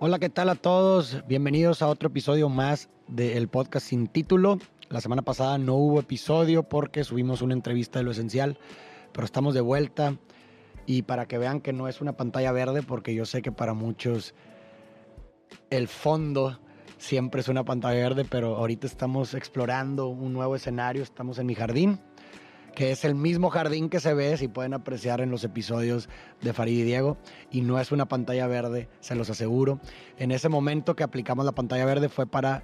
Hola, ¿qué tal a todos? Bienvenidos a otro episodio más del podcast sin título. La semana pasada no hubo episodio porque subimos una entrevista de lo esencial, pero estamos de vuelta y para que vean que no es una pantalla verde, porque yo sé que para muchos el fondo siempre es una pantalla verde, pero ahorita estamos explorando un nuevo escenario, estamos en mi jardín que es el mismo jardín que se ve, si pueden apreciar en los episodios de Farid y Diego, y no es una pantalla verde, se los aseguro. En ese momento que aplicamos la pantalla verde fue para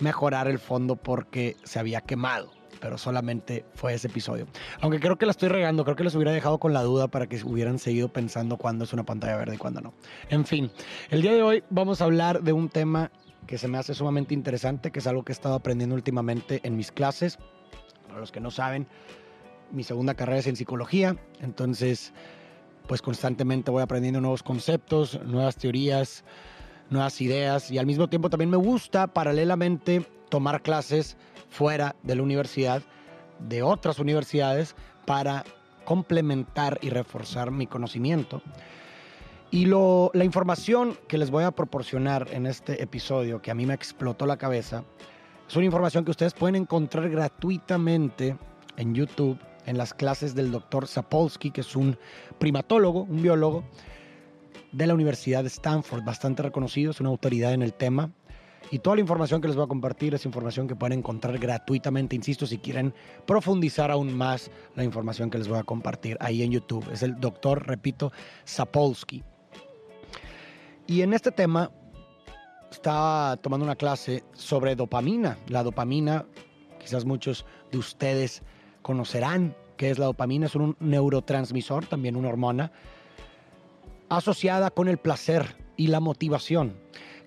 mejorar el fondo porque se había quemado, pero solamente fue ese episodio. Aunque creo que la estoy regando, creo que les hubiera dejado con la duda para que hubieran seguido pensando cuándo es una pantalla verde y cuándo no. En fin, el día de hoy vamos a hablar de un tema que se me hace sumamente interesante, que es algo que he estado aprendiendo últimamente en mis clases. Para los que no saben, mi segunda carrera es en psicología, entonces pues constantemente voy aprendiendo nuevos conceptos, nuevas teorías, nuevas ideas y al mismo tiempo también me gusta paralelamente tomar clases fuera de la universidad, de otras universidades, para complementar y reforzar mi conocimiento. Y lo, la información que les voy a proporcionar en este episodio, que a mí me explotó la cabeza, es una información que ustedes pueden encontrar gratuitamente en YouTube en las clases del doctor Sapolsky, que es un primatólogo, un biólogo de la Universidad de Stanford, bastante reconocido, es una autoridad en el tema. Y toda la información que les voy a compartir es información que pueden encontrar gratuitamente, insisto, si quieren profundizar aún más la información que les voy a compartir ahí en YouTube. Es el doctor, repito, Sapolsky. Y en este tema estaba tomando una clase sobre dopamina. La dopamina, quizás muchos de ustedes conocerán qué es la dopamina, es un neurotransmisor, también una hormona, asociada con el placer y la motivación.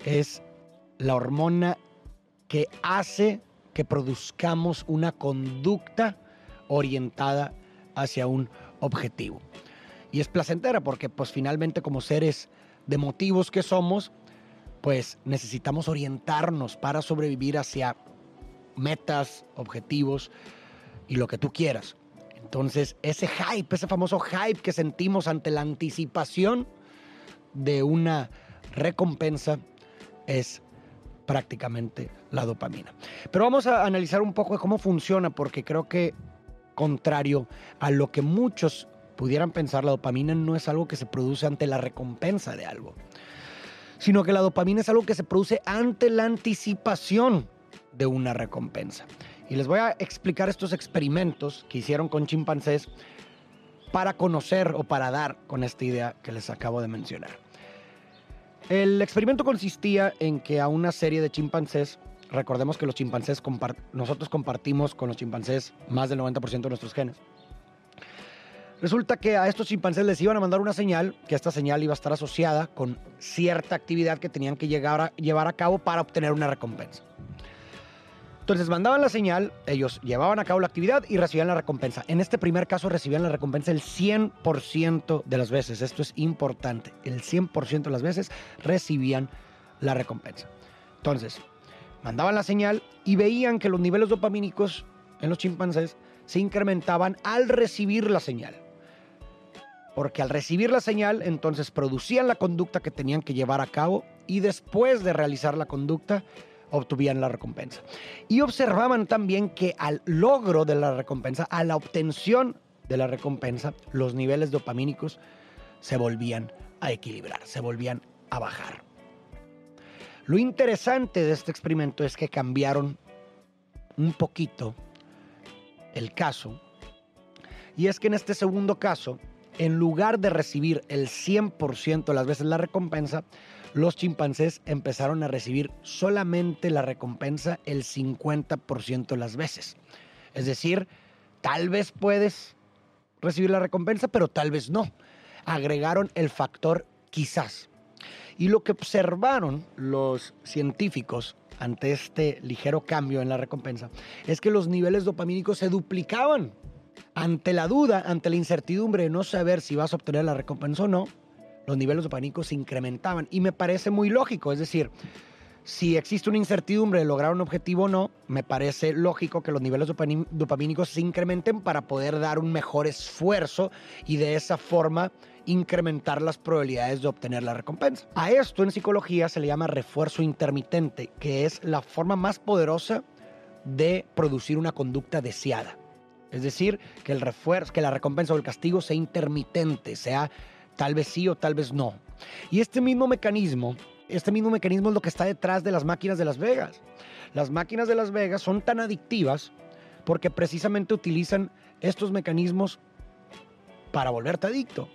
Es la hormona que hace que produzcamos una conducta orientada hacia un objetivo. Y es placentera porque pues finalmente como seres de motivos que somos, pues necesitamos orientarnos para sobrevivir hacia metas, objetivos, y lo que tú quieras. Entonces, ese hype, ese famoso hype que sentimos ante la anticipación de una recompensa es prácticamente la dopamina. Pero vamos a analizar un poco de cómo funciona, porque creo que contrario a lo que muchos pudieran pensar, la dopamina no es algo que se produce ante la recompensa de algo, sino que la dopamina es algo que se produce ante la anticipación de una recompensa. Y les voy a explicar estos experimentos que hicieron con chimpancés para conocer o para dar con esta idea que les acabo de mencionar. El experimento consistía en que a una serie de chimpancés, recordemos que los chimpancés, nosotros compartimos con los chimpancés más del 90% de nuestros genes. Resulta que a estos chimpancés les iban a mandar una señal, que esta señal iba a estar asociada con cierta actividad que tenían que llegar a, llevar a cabo para obtener una recompensa. Entonces mandaban la señal, ellos llevaban a cabo la actividad y recibían la recompensa. En este primer caso recibían la recompensa el 100% de las veces. Esto es importante. El 100% de las veces recibían la recompensa. Entonces, mandaban la señal y veían que los niveles dopamínicos en los chimpancés se incrementaban al recibir la señal. Porque al recibir la señal, entonces producían la conducta que tenían que llevar a cabo y después de realizar la conducta, obtuvieran la recompensa. Y observaban también que al logro de la recompensa, a la obtención de la recompensa, los niveles dopamínicos se volvían a equilibrar, se volvían a bajar. Lo interesante de este experimento es que cambiaron un poquito el caso. Y es que en este segundo caso, en lugar de recibir el 100% de las veces la recompensa, los chimpancés empezaron a recibir solamente la recompensa el 50% de las veces. Es decir, tal vez puedes recibir la recompensa, pero tal vez no. Agregaron el factor quizás. Y lo que observaron los científicos ante este ligero cambio en la recompensa es que los niveles dopamínicos se duplicaban. Ante la duda, ante la incertidumbre de no saber si vas a obtener la recompensa o no, los niveles de pánico se incrementaban. Y me parece muy lógico, es decir, si existe una incertidumbre de lograr un objetivo o no, me parece lógico que los niveles dopamínicos se incrementen para poder dar un mejor esfuerzo y de esa forma incrementar las probabilidades de obtener la recompensa. A esto en psicología se le llama refuerzo intermitente, que es la forma más poderosa de producir una conducta deseada. Es decir, que el refuerzo, que la recompensa o el castigo sea intermitente, sea tal vez sí o tal vez no. Y este mismo mecanismo este mismo mecanismo es lo que está detrás de las máquinas de Las Vegas. Las máquinas de Las Vegas son tan adictivas porque precisamente utilizan estos mecanismos para volverte adicto.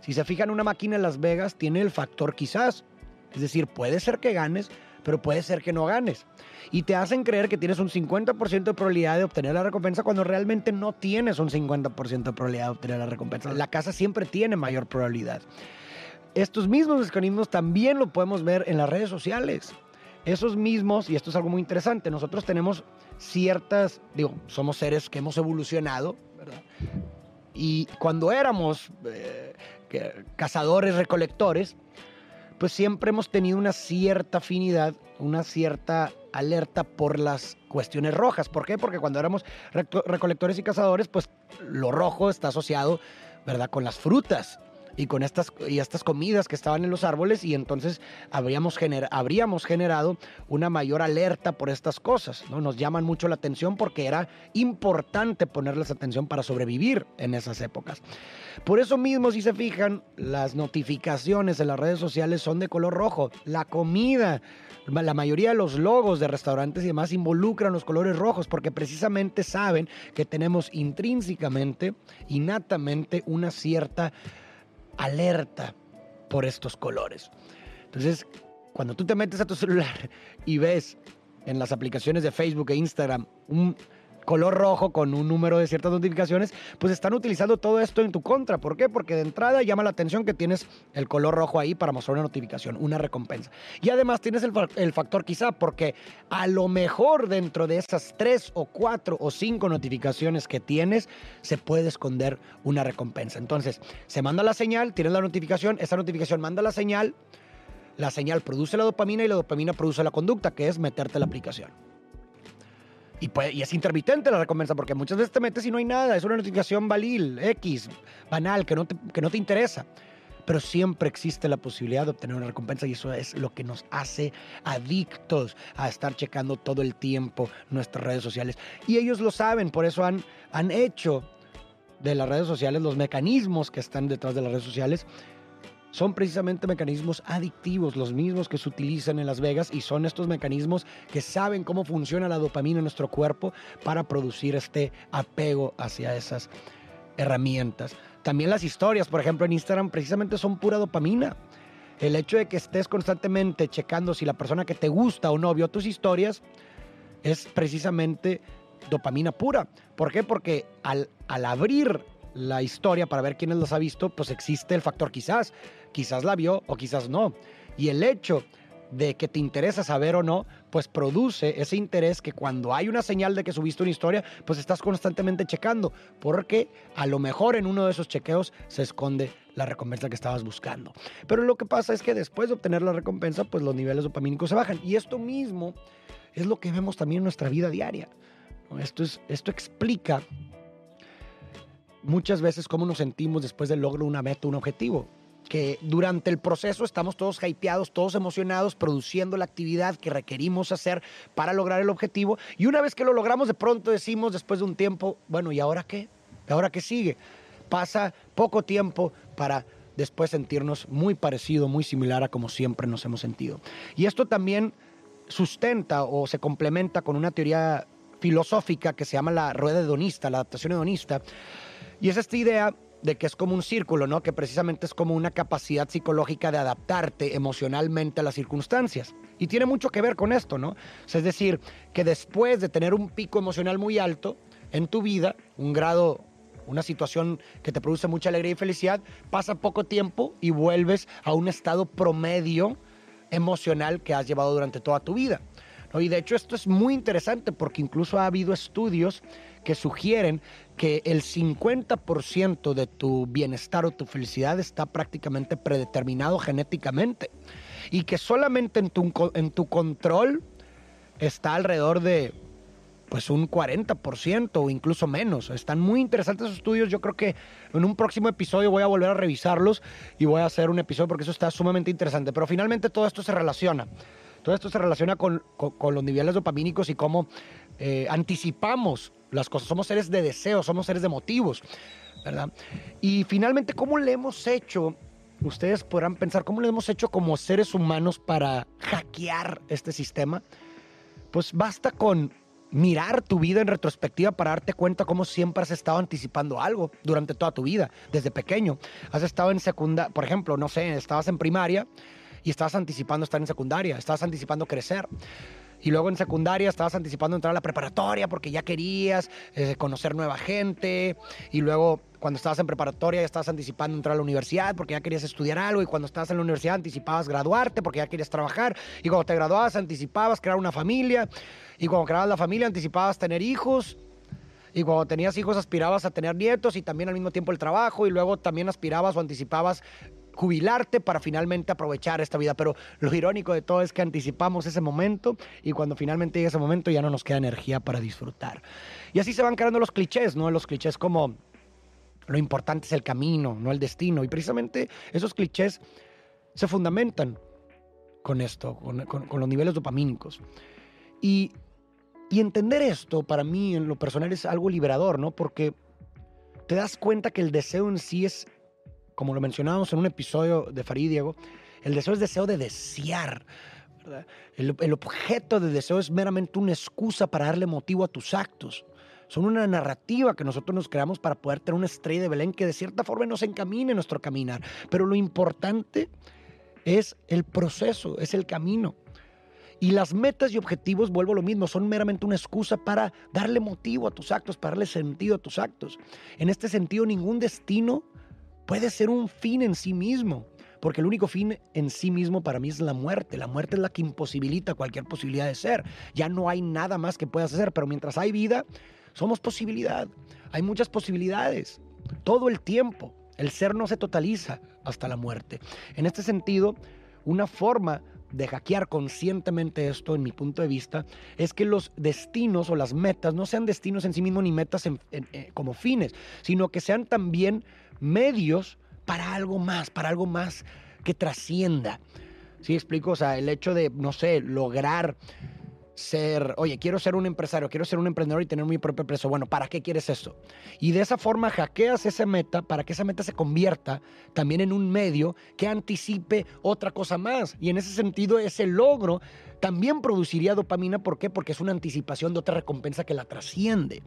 Si se fijan, una máquina de Las Vegas tiene el factor quizás. Es decir, puede ser que ganes, pero puede ser que no ganes. Y te hacen creer que tienes un 50% de probabilidad de obtener la recompensa cuando realmente no tienes un 50% de probabilidad de obtener la recompensa. La casa siempre tiene mayor probabilidad. Estos mismos mecanismos también lo podemos ver en las redes sociales. Esos mismos, y esto es algo muy interesante, nosotros tenemos ciertas, digo, somos seres que hemos evolucionado, ¿verdad? Y cuando éramos eh, cazadores, recolectores, pues siempre hemos tenido una cierta afinidad, una cierta alerta por las cuestiones rojas. ¿Por qué? Porque cuando éramos recolectores y cazadores, pues lo rojo está asociado, ¿verdad?, con las frutas y con estas, y estas comidas que estaban en los árboles y entonces habríamos, habríamos generado una mayor alerta por estas cosas. ¿no? Nos llaman mucho la atención porque era importante ponerles atención para sobrevivir en esas épocas. Por eso mismo, si se fijan, las notificaciones en las redes sociales son de color rojo. La comida, la mayoría de los logos de restaurantes y demás involucran los colores rojos porque precisamente saben que tenemos intrínsecamente, innatamente, una cierta alerta por estos colores. Entonces, cuando tú te metes a tu celular y ves en las aplicaciones de Facebook e Instagram un color rojo con un número de ciertas notificaciones, pues están utilizando todo esto en tu contra. ¿Por qué? Porque de entrada llama la atención que tienes el color rojo ahí para mostrar una notificación, una recompensa. Y además tienes el, factor quizá porque a lo mejor dentro de esas tres o cuatro o cinco notificaciones que tienes, se puede esconder una recompensa. Entonces, se manda la señal, tienes la notificación, esa notificación manda la señal, la señal produce la dopamina y la dopamina produce la conducta, que es meterte la aplicación. Y, es intermitente la recompensa porque muchas veces te metes y no hay nada. Es una notificación valil, X, banal, que no te, que no te interesa. Pero siempre existe la posibilidad de obtener una recompensa y eso es lo que nos hace adictos a estar checando todo el tiempo nuestras redes sociales. Y ellos lo saben, por eso han, han hecho de las redes sociales los mecanismos que están detrás de las redes sociales son precisamente mecanismos adictivos, los mismos que se utilizan en Las Vegas y son estos mecanismos que saben cómo funciona la dopamina en nuestro cuerpo para producir este apego hacia esas herramientas. También las historias, por ejemplo, en Instagram precisamente son pura dopamina. El hecho de que estés constantemente checando si la persona que te gusta o no vio tus historias es precisamente dopamina pura. ¿Por qué? Porque al, al abrir la historia para ver quiénes las ha visto, pues existe el factor quizás quizás la vio o quizás no. Y el hecho de que te interesa saber o no, pues produce ese interés que cuando hay una señal de que subiste una historia, pues estás constantemente checando, porque a lo mejor en uno de esos chequeos se esconde la recompensa que estabas buscando. Pero lo que pasa es que después de obtener la recompensa, pues los niveles dopamínicos se bajan. Y esto mismo es lo que vemos también en nuestra vida diaria. Esto, es, esto explica muchas veces cómo nos sentimos después del logro de una meta, un objetivo que durante el proceso estamos todos hypeados, todos emocionados, produciendo la actividad que requerimos hacer para lograr el objetivo. Y una vez que lo logramos, de pronto decimos después de un tiempo, bueno, ¿y ahora qué? ¿Y ahora qué sigue? Pasa poco tiempo para después sentirnos muy parecido, muy similar a como siempre nos hemos sentido. Y esto también sustenta o se complementa con una teoría filosófica que se llama la rueda hedonista, la adaptación hedonista. Y es esta idea de que es como un círculo, ¿no? Que precisamente es como una capacidad psicológica de adaptarte emocionalmente a las circunstancias. Y tiene mucho que ver con esto, ¿no? es decir, que después de tener un pico emocional muy alto en tu vida, un grado, una situación que te produce mucha alegría y felicidad, pasa poco tiempo y vuelves a un estado promedio emocional que has llevado durante toda tu vida. Y de hecho esto es muy interesante porque incluso ha habido estudios que sugieren que el 50% de tu bienestar o tu felicidad está prácticamente predeterminado genéticamente. y que solamente en tu, en tu control está alrededor de pues un 40% o incluso menos. Están muy interesantes esos estudios. Yo creo que en un próximo episodio voy a volver a revisarlos y voy a hacer un episodio porque eso está sumamente interesante. Pero finalmente todo esto se relaciona. Todo esto se relaciona con, los niveles dopamínicos y cómo eh, anticipamos las cosas. Somos seres de deseos, somos seres de motivos, ¿verdad? Y finalmente, ¿cómo le hemos hecho? Ustedes podrán pensar, ¿cómo le hemos hecho como seres humanos para hackear este sistema? Pues basta con mirar tu vida en retrospectiva para darte cuenta cómo siempre has estado anticipando algo durante toda tu vida, desde pequeño. Has estado en secundaria, por ejemplo, no sé, estabas en primaria y estabas anticipando estar en secundaria, estabas anticipando crecer. Y luego en secundaria estabas anticipando entrar a la preparatoria porque ya querías eh, conocer nueva gente. Y luego cuando estabas en preparatoria ya estabas anticipando entrar a la universidad porque ya querías estudiar algo. Y cuando estabas en la universidad anticipabas graduarte porque ya querías trabajar. Y cuando te graduabas anticipabas crear una familia. Y cuando creabas la familia anticipabas tener hijos. Y cuando tenías hijos aspirabas a tener nietos y también al mismo tiempo el trabajo. Y luego también aspirabas o anticipabas jubilarte para finalmente aprovechar esta vida. Pero lo irónico de todo es que anticipamos ese momento y cuando finalmente llega ese momento ya no nos queda energía para disfrutar. Y así se van creando los clichés, ¿no? Los clichés como lo importante es el camino, no el destino. Y precisamente esos clichés se fundamentan con esto, con, los niveles dopamínicos. Y, y entender esto para mí en lo personal es algo liberador, ¿no? Porque te das cuenta que el deseo en sí es como lo mencionábamos en un episodio de Farid Diego, el deseo es deseo de desear. El, objeto de deseo es meramente una excusa para darle motivo a tus actos. Son una narrativa que nosotros nos creamos para poder tener una estrella de Belén que de cierta forma nos encamine nuestro caminar. Pero lo importante es el proceso, es el camino. Y las metas y objetivos, vuelvo a lo mismo, son meramente una excusa para darle motivo a tus actos, para darle sentido a tus actos. En este sentido, ningún destino puede ser un fin en sí mismo, porque el único fin en sí mismo para mí es la muerte. La muerte es la que imposibilita cualquier posibilidad de ser. Ya no hay nada más que puedas hacer, pero mientras hay vida, somos posibilidad. Hay muchas posibilidades, todo el tiempo. El ser no se totaliza hasta la muerte. En este sentido, una forma de hackear conscientemente esto, en mi punto de vista, es que los destinos o las metas no sean destinos en sí mismos ni metas eh, como fines, sino que sean también medios para algo más, para algo más que trascienda. ¿Sí explico? O sea, el hecho de, no sé, lograr ser, oye, quiero ser un empresario, quiero ser un emprendedor y tener mi propio empresa. Bueno, ¿para qué quieres eso? Y de esa forma hackeas esa meta para que esa meta se convierta también en un medio que anticipe otra cosa más. Y en ese sentido, ese logro también produciría dopamina. ¿Por qué? Porque es una anticipación de otra recompensa que la trasciende.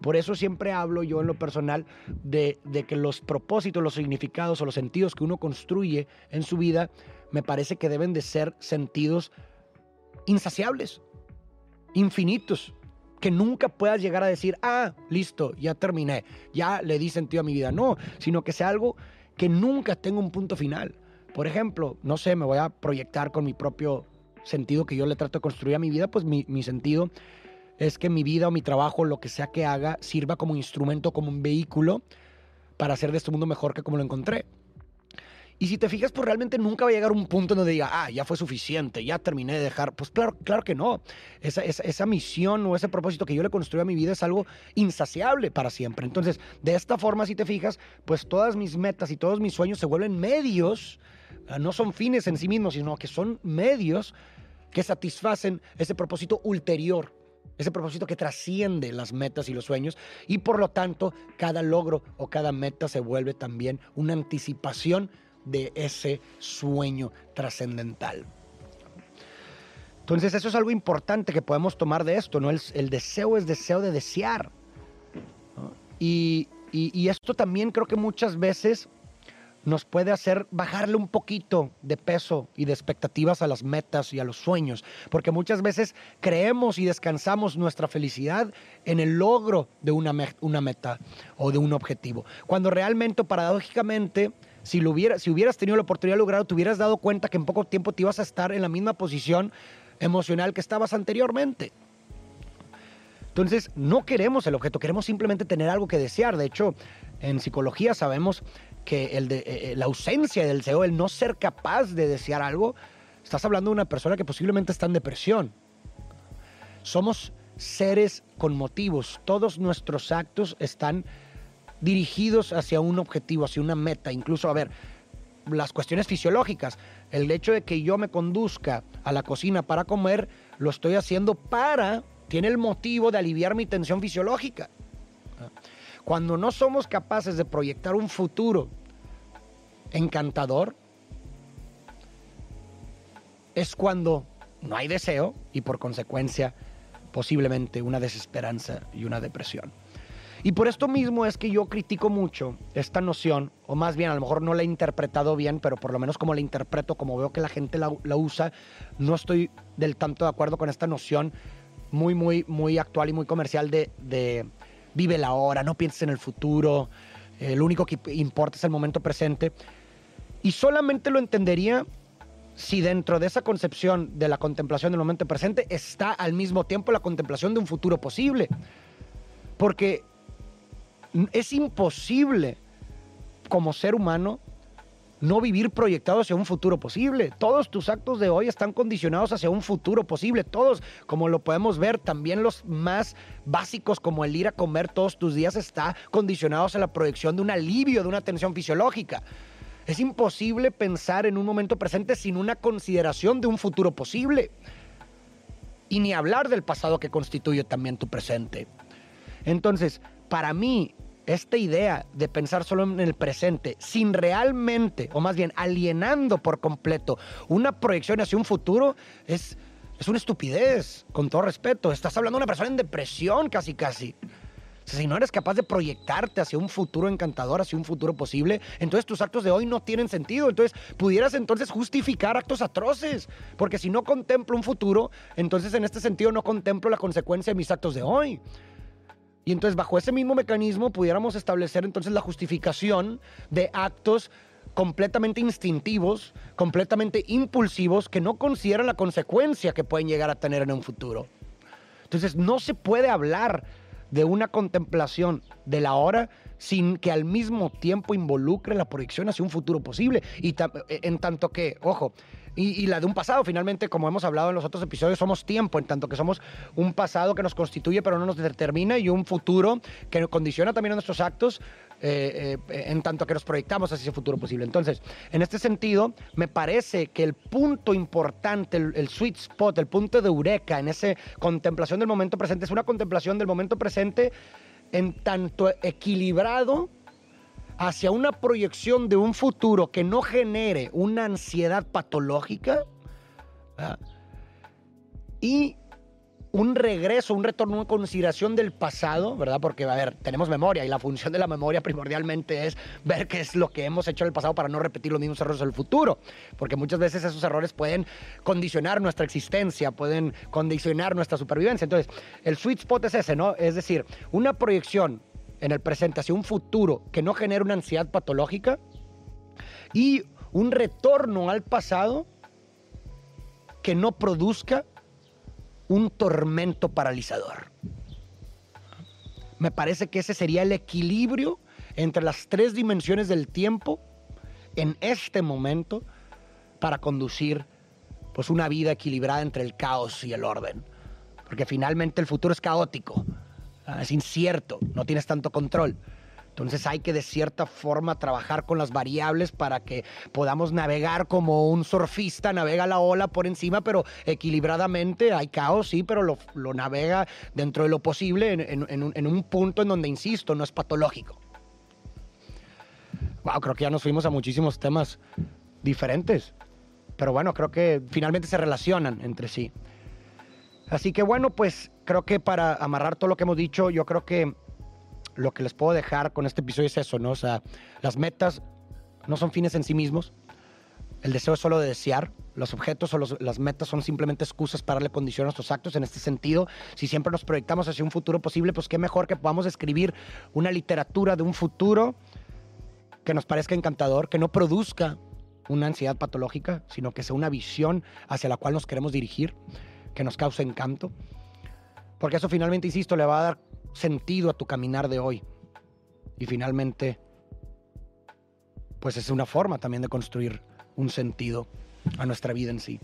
Por eso siempre hablo yo en lo personal de, de que los propósitos, los significados o los sentidos que uno construye en su vida, me parece que deben de ser sentidos insaciables, infinitos, que nunca puedas llegar a decir, ah, listo, ya terminé, ya le di sentido a mi vida. No, sino que sea algo que nunca tenga un punto final. Por ejemplo, no sé, me voy a proyectar con mi propio sentido que yo le trato de construir a mi vida, pues mi, mi sentido es que mi vida o mi trabajo, lo que sea que haga, sirva como instrumento, como un vehículo para hacer de este mundo mejor que como lo encontré. Y si te fijas, pues realmente nunca va a llegar un punto donde diga, ah, ya fue suficiente, ya terminé de dejar. Pues claro, claro que no. Esa, esa, esa, misión o ese propósito que yo le construí a mi vida es algo insaciable para siempre. Entonces, de esta forma, si te fijas, pues todas mis metas y todos mis sueños se vuelven medios, ah, no son fines en sí mismos, sino que son medios que satisfacen ese propósito ulterior ese propósito que trasciende las metas y los sueños y por lo tanto cada logro o cada meta se vuelve también una anticipación de ese sueño trascendental. Entonces eso es algo importante que podemos tomar de esto, ¿no? El, deseo es deseo de desear. y esto también creo que muchas veces nos puede hacer bajarle un poquito de peso y de expectativas a las metas y a los sueños, porque muchas veces creemos y descansamos nuestra felicidad en el logro de una meta o de un objetivo, cuando realmente, paradójicamente, si, lo hubiera, si hubieras tenido la oportunidad de lograrlo, te hubieras dado cuenta que en poco tiempo te ibas a estar en la misma posición emocional que estabas anteriormente. Entonces, no queremos el objeto, queremos simplemente tener algo que desear. De hecho, en psicología sabemos que el de, eh, eh, la ausencia del deseo, el no ser capaz de desear algo, Estás hablando de una persona que posiblemente está en depresión. Somos seres con motivos. Todos nuestros actos están dirigidos hacia un objetivo, hacia una meta. Incluso, a ver, las cuestiones fisiológicas. El hecho de que yo me conduzca a la cocina para comer, lo estoy haciendo para, tiene el motivo de aliviar mi tensión fisiológica. Cuando no somos capaces de proyectar un futuro encantador, es cuando no hay deseo y por consecuencia posiblemente una desesperanza y una depresión. Y por esto mismo es que yo critico mucho esta noción, o más bien a lo mejor no la he interpretado bien, pero por lo menos como la interpreto, como veo que la gente la, usa, no estoy del tanto de acuerdo con esta noción muy, muy, muy actual y muy comercial de, vive la hora, no pienses en el futuro, eh, lo único que importa es el momento presente. Y solamente lo entendería si dentro de esa concepción de la contemplación del momento presente está al mismo tiempo la contemplación de un futuro posible. Porque es imposible como ser humano no vivir proyectado hacia un futuro posible. Todos tus actos de hoy están condicionados hacia un futuro posible. Todos, como lo podemos ver, también los más básicos como el ir a comer todos tus días está condicionados a la proyección de un alivio, de una tensión fisiológica. Es imposible pensar en un momento presente sin una consideración de un futuro posible. Y ni hablar del pasado que constituye también tu presente. Entonces, para mí, esta idea de pensar solo en el presente, sin realmente, o más bien alienando por completo, una proyección hacia un futuro, es, es una estupidez, con todo respeto. Estás hablando de una persona en depresión casi, casi. si no eres capaz de proyectarte hacia un futuro encantador, hacia un futuro posible, entonces tus actos de hoy no tienen sentido. Entonces pudieras entonces justificar actos atroces. Porque si no contemplo un futuro, entonces en este sentido no contemplo la consecuencia de mis actos de hoy. Y entonces bajo ese mismo mecanismo pudiéramos establecer entonces la justificación de actos completamente instintivos, completamente impulsivos, que no consideran la consecuencia que pueden llegar a tener en un futuro. Entonces no se puede hablar de una contemplación de la hora sin que al mismo tiempo involucre la proyección hacia un futuro posible. Y en tanto que, ojo, y, la de un pasado. Finalmente, como hemos hablado en los otros episodios, somos tiempo, en tanto que somos un pasado que nos constituye pero no nos determina y un futuro que condiciona también nuestros actos. Eh, eh, en tanto que nos proyectamos hacia ese futuro posible. Entonces, en este sentido, me parece que el punto importante, el, el sweet spot, el punto de eureka en esa contemplación del momento presente, es una contemplación del momento presente en tanto equilibrado hacia una proyección de un futuro que no genere una ansiedad patológica y un regreso, un retorno, una consideración del pasado, ¿verdad? Porque, a ver, tenemos memoria y la función de la memoria primordialmente es ver qué es lo que hemos hecho en el pasado para no repetir los mismos errores en el futuro. Porque muchas veces esos errores pueden condicionar nuestra existencia, pueden condicionar nuestra supervivencia. Entonces, el sweet spot es ese, ¿no? Es decir, una proyección en el presente hacia un futuro que no genere una ansiedad patológica y un retorno al pasado que no produzca un tormento paralizador. Me parece que ese sería el equilibrio entre las tres dimensiones del tiempo en este momento para conducir pues una vida equilibrada entre el caos y el orden. Porque finalmente el futuro es caótico. Ah, es incierto, no tienes tanto control. Entonces hay que de cierta forma trabajar con las variables para que podamos navegar como un surfista navega la ola por encima, pero equilibradamente. Hay caos, sí, pero lo, navega dentro de lo posible en, un, punto en donde, insisto, no es patológico. Wow, creo que ya nos fuimos a muchísimos temas diferentes. Pero bueno, creo que finalmente se relacionan entre sí. Así que bueno, pues creo que para amarrar todo lo que hemos dicho, yo creo que lo que les puedo dejar con este episodio es eso, ¿no? O sea, las metas no son fines en sí mismos. El deseo es solo de desear. Los objetos o las metas son simplemente excusas para darle condición a nuestros actos. En este sentido, si siempre nos proyectamos hacia un futuro posible, pues qué mejor que podamos escribir una literatura de un futuro que nos parezca encantador, que no produzca una ansiedad patológica, sino que sea una visión hacia la cual nos queremos dirigir que nos cause encanto. Porque eso finalmente, insisto, le va a dar sentido a tu caminar de hoy. Y finalmente, pues es una forma también de construir un sentido a nuestra vida en sí.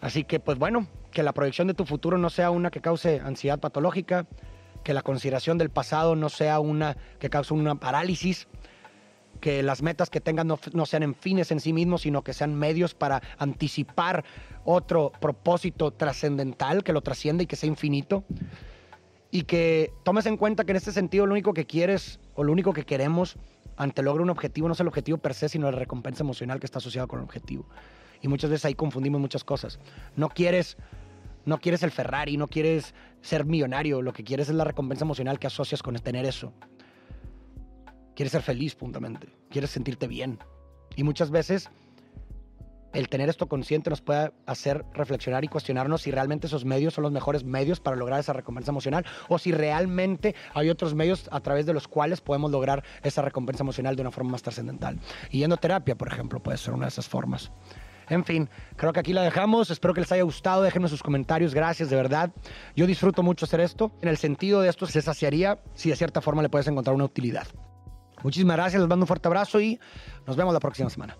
Así que, pues bueno, que la proyección de tu futuro no sea una que cause ansiedad patológica, que la consideración del pasado no sea una que cause una parálisis, que las metas que tengan no, no, sean en fines en sí mismos, sino que sean medios para anticipar otro propósito trascendental que lo trasciende y que sea infinito. Y que tomes en cuenta que en este sentido lo único que quieres o lo único que queremos ante lograr un objetivo no es el objetivo per se, sino la recompensa emocional que está asociada con el objetivo. Y muchas veces ahí confundimos muchas cosas. No quieres, no quieres el Ferrari, no quieres ser millonario, lo que quieres es la recompensa emocional que asocias con tener eso. Quieres ser feliz, puntamente. Quieres sentirte bien. Y muchas veces el tener esto consciente nos puede hacer reflexionar y cuestionarnos si realmente esos medios son los mejores medios para lograr esa recompensa emocional o si realmente hay otros medios a través de los cuales podemos lograr esa recompensa emocional de una forma más trascendental. Y yendo terapia, por ejemplo, puede ser una de esas formas. En fin, creo que aquí la dejamos. Espero que les haya gustado. Déjenme sus comentarios. Gracias, de verdad. Yo disfruto mucho hacer esto. En el sentido de esto, se saciaría si de cierta forma le puedes encontrar una utilidad. Muchísimas gracias, les mando un fuerte abrazo y nos vemos la próxima semana.